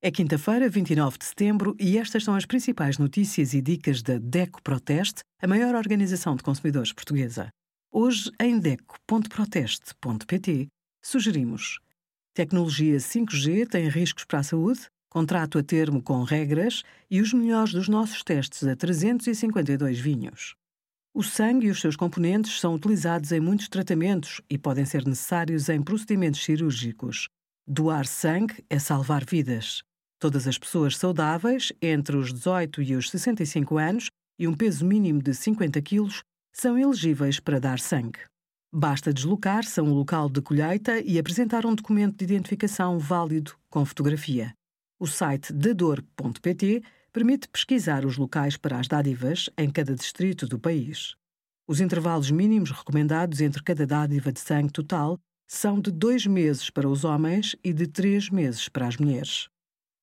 É quinta-feira, 29 de setembro, e estas são as principais notícias e dicas da DECO Proteste, a maior organização de consumidores portuguesa. Hoje, em DECO.proteste.pt, sugerimos tecnologia 5G tem riscos para a saúde, contrato a termo com regras e os melhores dos nossos testes a 352 vinhos. O sangue e os seus componentes são utilizados em muitos tratamentos e podem ser necessários em procedimentos cirúrgicos. Doar sangue é salvar vidas. Todas as pessoas saudáveis, entre os 18 e os 65 anos, e um peso mínimo de 50 quilos, são elegíveis para dar sangue. Basta deslocar-se a um local de colheita e apresentar um documento de identificação válido com fotografia. O site dador.pt permite pesquisar os locais para as dádivas em cada distrito do país. Os intervalos mínimos recomendados entre cada dádiva de sangue total são de dois meses para os homens e de três meses para as mulheres.